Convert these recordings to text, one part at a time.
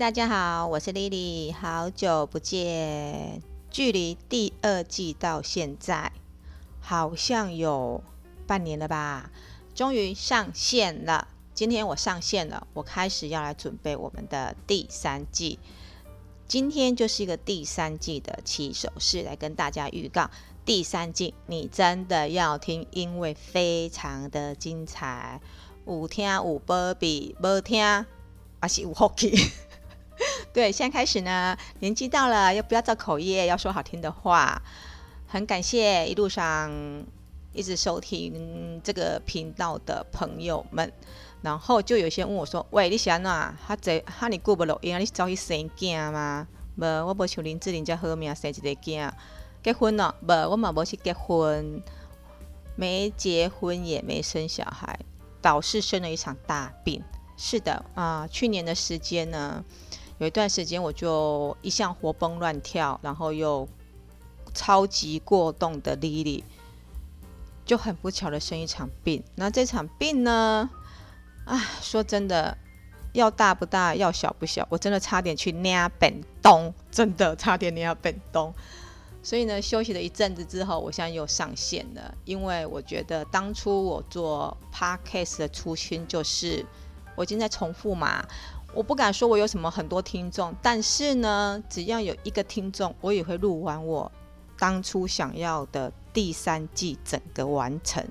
大家好，我是 Lily，好久不见。距离第二季到现在，好像有半年了吧？终于上线了。今天我上线了，我开始要来准备我们的第三季。今天就是一个第三季的起手式，来跟大家预告第三季，你真的要听，因为非常的精彩。有听有保庇，无听还是有福气。对，现在开始呢，年纪到了，又不要造口业，要说好听的话。很感谢一路上一直收听这个频道的朋友们。然后就有些问我说：“喂，你是安怎？哈这哈你过不录音啊？你是早去生囝吗？无，我无像林志玲这好命生一个囝，结婚了？无，我嘛无去结婚，没结婚也没生小孩。”导致生了一场大病。是的啊，去年的时间呢，有一段时间我就一向活蹦乱跳，然后又超级过动的 Lily，就很不巧的生一场病。那这场病呢，啊，说真的，要大不大，要小不小，我真的差点去捏本东，真的差点捏本东。所以呢，休息了一阵子之后，我现在又上线了。因为我觉得当初我做 podcast 的初心就是，我已经在重复嘛。我不敢说我有什么很多听众，但是呢，只要有一个听众，我也会录完我当初想要的第三季整个完成。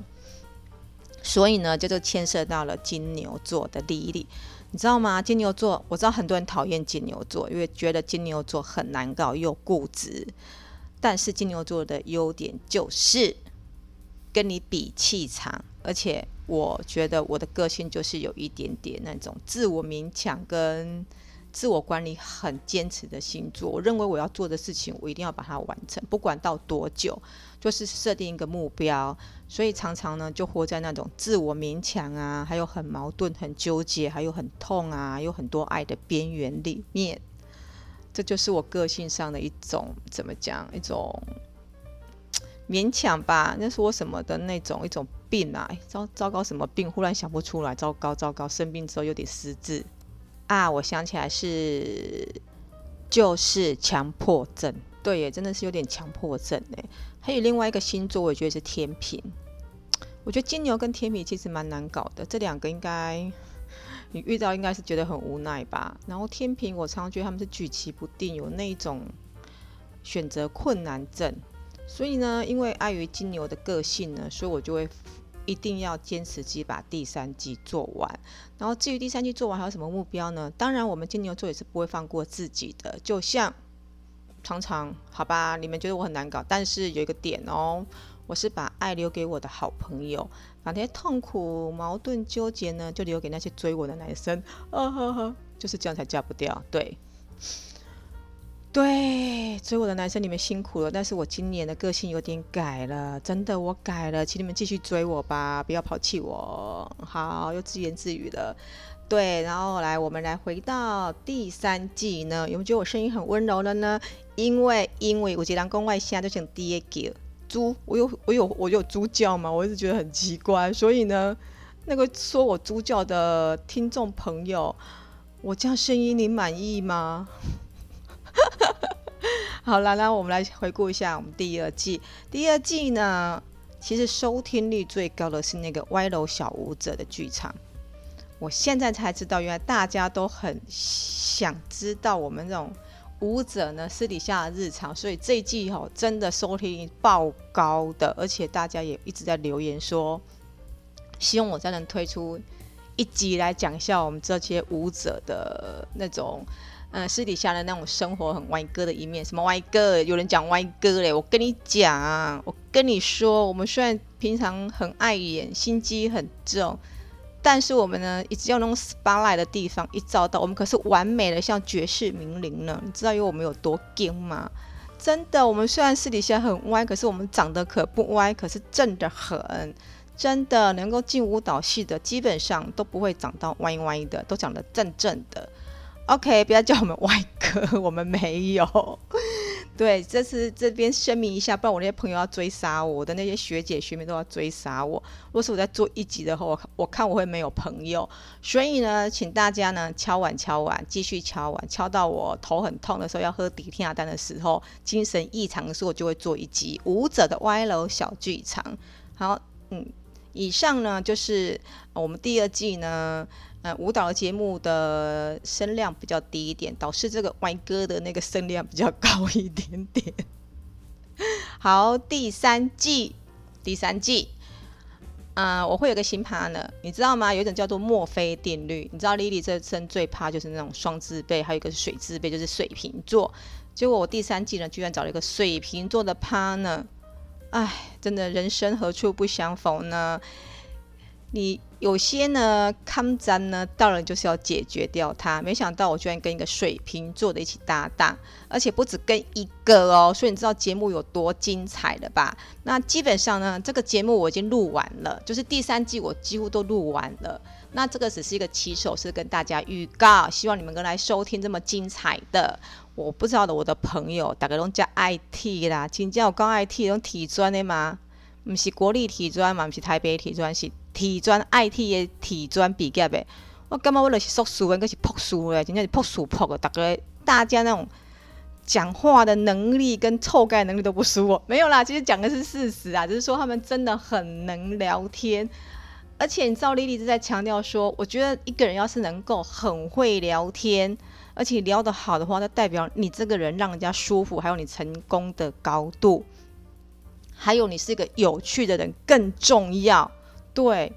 所以呢，这就牵涉到了金牛座的利益你知道吗？金牛座，我知道很多人讨厌金牛座，因为觉得金牛座很难搞又固执。但是金牛座的优点就是跟你比气场，而且我觉得我的个性就是有一点点那种自我勉强跟自我管理很坚持的星座。我认为我要做的事情，我一定要把它完成，不管到多久，就是设定一个目标。所以常常呢，就活在那种自我勉强啊，还有很矛盾、很纠结，还有很痛啊，有很多爱的边缘里面。这就是我个性上的一种怎么讲？一种勉强吧。那是我什么的那种一种病啊？糟糟糕，什么病？忽然想不出来。糟糕糟糕，生病之后有点失智啊！我想起来是就是强迫症。对耶，真的是有点强迫症哎。还有另外一个星座，我觉得是天秤。我觉得金牛跟天秤其实蛮难搞的，这两个应该。你遇到应该是觉得很无奈吧？然后天秤，我常常觉得他们是举棋不定，有那种选择困难症。所以呢，因为碍于金牛的个性呢，所以我就会一定要坚持自己把第三季做完。然后至于第三季做完还有什么目标呢？当然，我们金牛座也是不会放过自己的。就像常常好吧，你们觉得我很难搞，但是有一个点哦。我是把爱留给我的好朋友，把那些痛苦、矛盾、纠结呢，就留给那些追我的男生。啊哈哈，就是这样才嫁不掉。对，对，追我的男生你们辛苦了。但是我今年的个性有点改了，真的我改了，请你们继续追我吧，不要抛弃我。好，又自言自语了。对，然后来，我们来回到第三季呢，有没有觉得我声音很温柔了呢？因为，因为我这人讲话声都像爹叫。猪，我有我有我有猪叫嘛？我一直觉得很奇怪，所以呢，那个说我猪叫的听众朋友，我这样声音你满意吗？好了，那我们来回顾一下我们第二季。第二季呢，其实收听率最高的是那个歪楼小舞者的剧场。我现在才知道，原来大家都很想知道我们这种。舞者呢，私底下的日常，所以这一季吼真的收听率爆高的，而且大家也一直在留言说，希望我再能推出一集来讲一下我们这些舞者的那种，嗯、私底下的那种生活很歪哥的一面。什么歪哥？有人讲歪哥嘞？我跟你讲，我跟你说，我们虽然平常很爱演，心机很重。但是我们呢，一直要那种 spotlight 的地方一照到，我们可是完美的像绝世名伶呢。你知道因为我们有多精吗？真的，我们虽然私底下很歪，可是我们长得可不歪，可是正的很。真的能够进舞蹈系的，基本上都不会长到歪歪的，都长得正正的。OK，不要叫我们歪哥，我们没有。对，这次这边声明一下，不然我那些朋友要追杀我，我的那些学姐学妹都要追杀我。如果是我在做一集的话，我我看我会没有朋友。所以呢，请大家呢敲碗敲碗，继续敲碗，敲到我头很痛的时候，要喝迪天亚丹的时候，精神异常的时候，我就会做一集舞者的歪楼小剧场。好，嗯，以上呢就是我们第二季呢。呃，舞蹈节目的声量比较低一点，导致这个歪歌的那个声量比较高一点点。好，第三季，第三季，呃，我会有个新趴呢你知道吗？有一种叫做墨菲定律。你知道莉莉这生最怕就是那种双字辈，还有一个是水字辈，就是水瓶座。结果我第三季呢，居然找了一个水瓶座的趴呢。唉，真的人生何处不相逢呢？你有些呢，抗战呢，当然就是要解决掉它。没想到我居然跟一个水瓶座的一起搭档，而且不止跟一个哦。所以你知道节目有多精彩了吧？那基本上呢，这个节目我已经录完了，就是第三季我几乎都录完了。那这个只是一个起手，是跟大家预告，希望你们能来收听这么精彩的。我不知道的，我的朋友大概都叫 IT 啦，今天我讲 IT 用体专的吗？不是国立体专嘛，不是台北体专是。体专 IT 的体专毕业的，我感觉我就是硕士，应该是博士的，真正是博士博的。大概大家那种讲话的能力跟臭盖能力都不输我，没有啦，其实讲的是事实啊，只是说他们真的很能聊天。而且你知道，莉莉一直在强调说，我觉得一个人要是能够很会聊天，而且聊得好的话，那代表你这个人让人家舒服，还有你成功的高度，还有你是一个有趣的人更重要。对，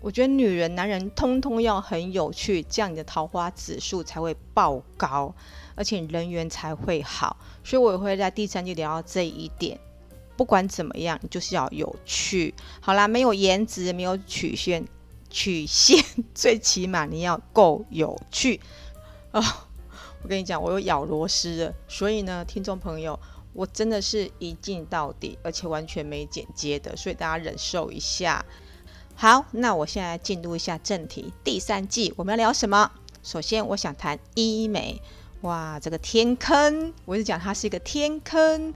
我觉得女人、男人通通要很有趣，这样你的桃花指数才会爆高，而且人缘才会好。所以我也会在第三季聊到这一点。不管怎么样，你就是要有趣。好啦，没有颜值，没有曲线，曲线最起码你要够有趣啊、哦！我跟你讲，我有咬螺丝的，所以呢，听众朋友，我真的是一镜到底，而且完全没剪接的，所以大家忍受一下。好，那我现在进入一下正题。第三季我们要聊什么？首先，我想谈医美。哇，这个天坑，我就讲它是一个天坑。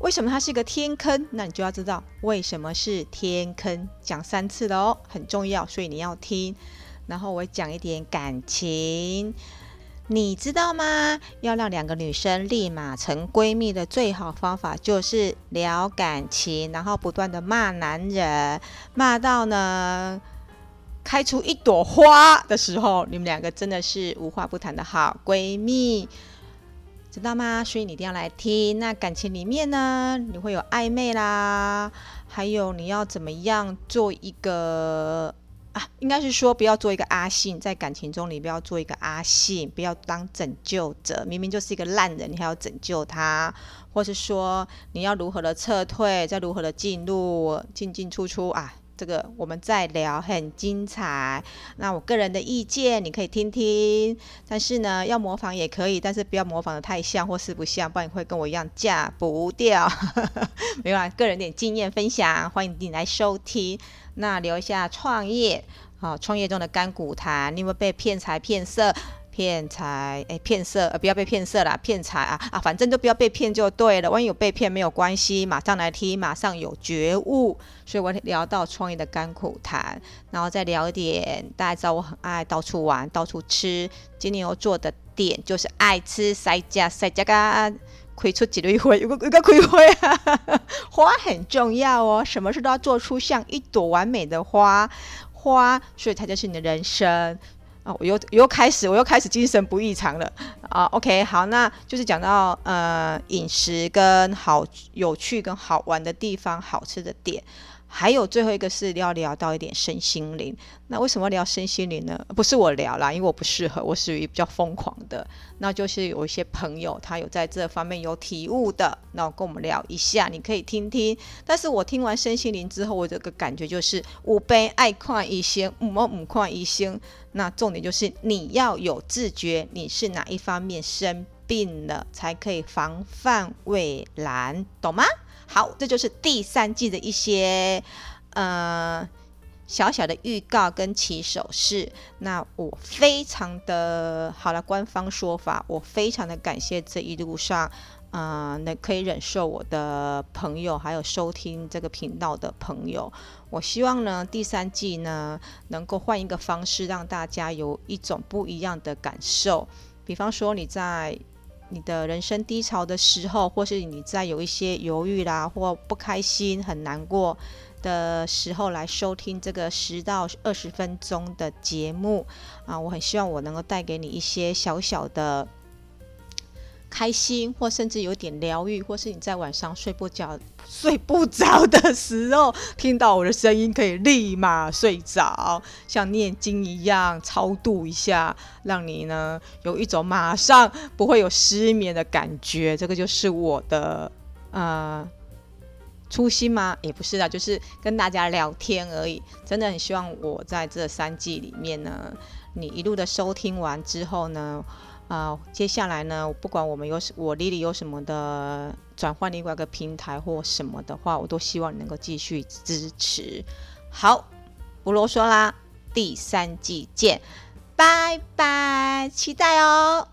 为什么它是一个天坑？那你就要知道为什么是天坑。讲三次的哦，很重要，所以你要听。然后我讲一点感情。你知道吗？要让两个女生立马成闺蜜的最好方法就是聊感情，然后不断的骂男人，骂到呢开出一朵花的时候，你们两个真的是无话不谈的好闺蜜，知道吗？所以你一定要来听。那感情里面呢，你会有暧昧啦，还有你要怎么样做一个。应该是说不要做一个阿信，在感情中你不要做一个阿信，不要当拯救者。明明就是一个烂人，你还要拯救他，或是说你要如何的撤退，再如何的进入，进进出出啊，这个我们再聊，很精彩。那我个人的意见你可以听听，但是呢，要模仿也可以，但是不要模仿得太像或是不像，不然你会跟我一样嫁不掉。没有啊，个人点经验分享，欢迎你来收听。那聊一下创业，好、创业中的甘苦谈。你有没有被骗财骗色？骗财，哎，骗色，呃，不要被骗色啦，骗财啊啊，反正都不要被骗就对了。万一有被骗没有关系，马上来听，马上有觉悟。所以我聊到创业的甘苦谈，然后再聊一点，大家知道我很爱到处玩，到处吃。今年我做的点就是爱吃塞家塞家嘎。开出几朵花，有个有个开花啊！花很重要哦，什么事都要做出像一朵完美的花花，所以它就是你的人生啊！我又又开始，我又开始精神不异常了啊！OK，好，那就是讲到呃饮食跟好有趣跟好玩的地方，好吃的点。还有最后一个是要聊到一点身心灵。那为什么聊身心灵呢？不是我聊啦，因为我不适合，我属于比较疯狂的。那就是有一些朋友他有在这方面有体悟的，那我跟我们聊一下，你可以听听。但是我听完身心灵之后，我这个感觉就是五杯爱看医生，五毛五看医生。那重点就是你要有自觉，你是哪一方方面生病了，才可以防范未然，懂吗？好，这就是第三季的一些呃小小的预告跟起手式。那我非常的好了，官方说法，我非常的感谢这一路上啊、呃，那可以忍受我的朋友，还有收听这个频道的朋友。我希望呢，第三季呢，能够换一个方式，让大家有一种不一样的感受。比方说，你在你的人生低潮的时候，或是你在有一些犹豫啦，或不开心、很难过的时候，来收听这个十到二十分钟的节目啊，我很希望我能够带给你一些小小的。开心，或甚至有点疗愈，或是你在晚上睡不着、睡不着的时候，听到我的声音，可以立马睡着，像念经一样超度一下，让你呢有一种马上不会有失眠的感觉。这个就是我的呃初心吗？也不是啦，就是跟大家聊天而已。真的很希望我在这三季里面呢，你一路的收听完之后呢。啊、接下来呢，不管我们有我 Lily 有什么的转换另外一个平台或什么的话，我都希望你能够继续支持。好，不啰嗦啦，第三季见，拜拜，期待哦。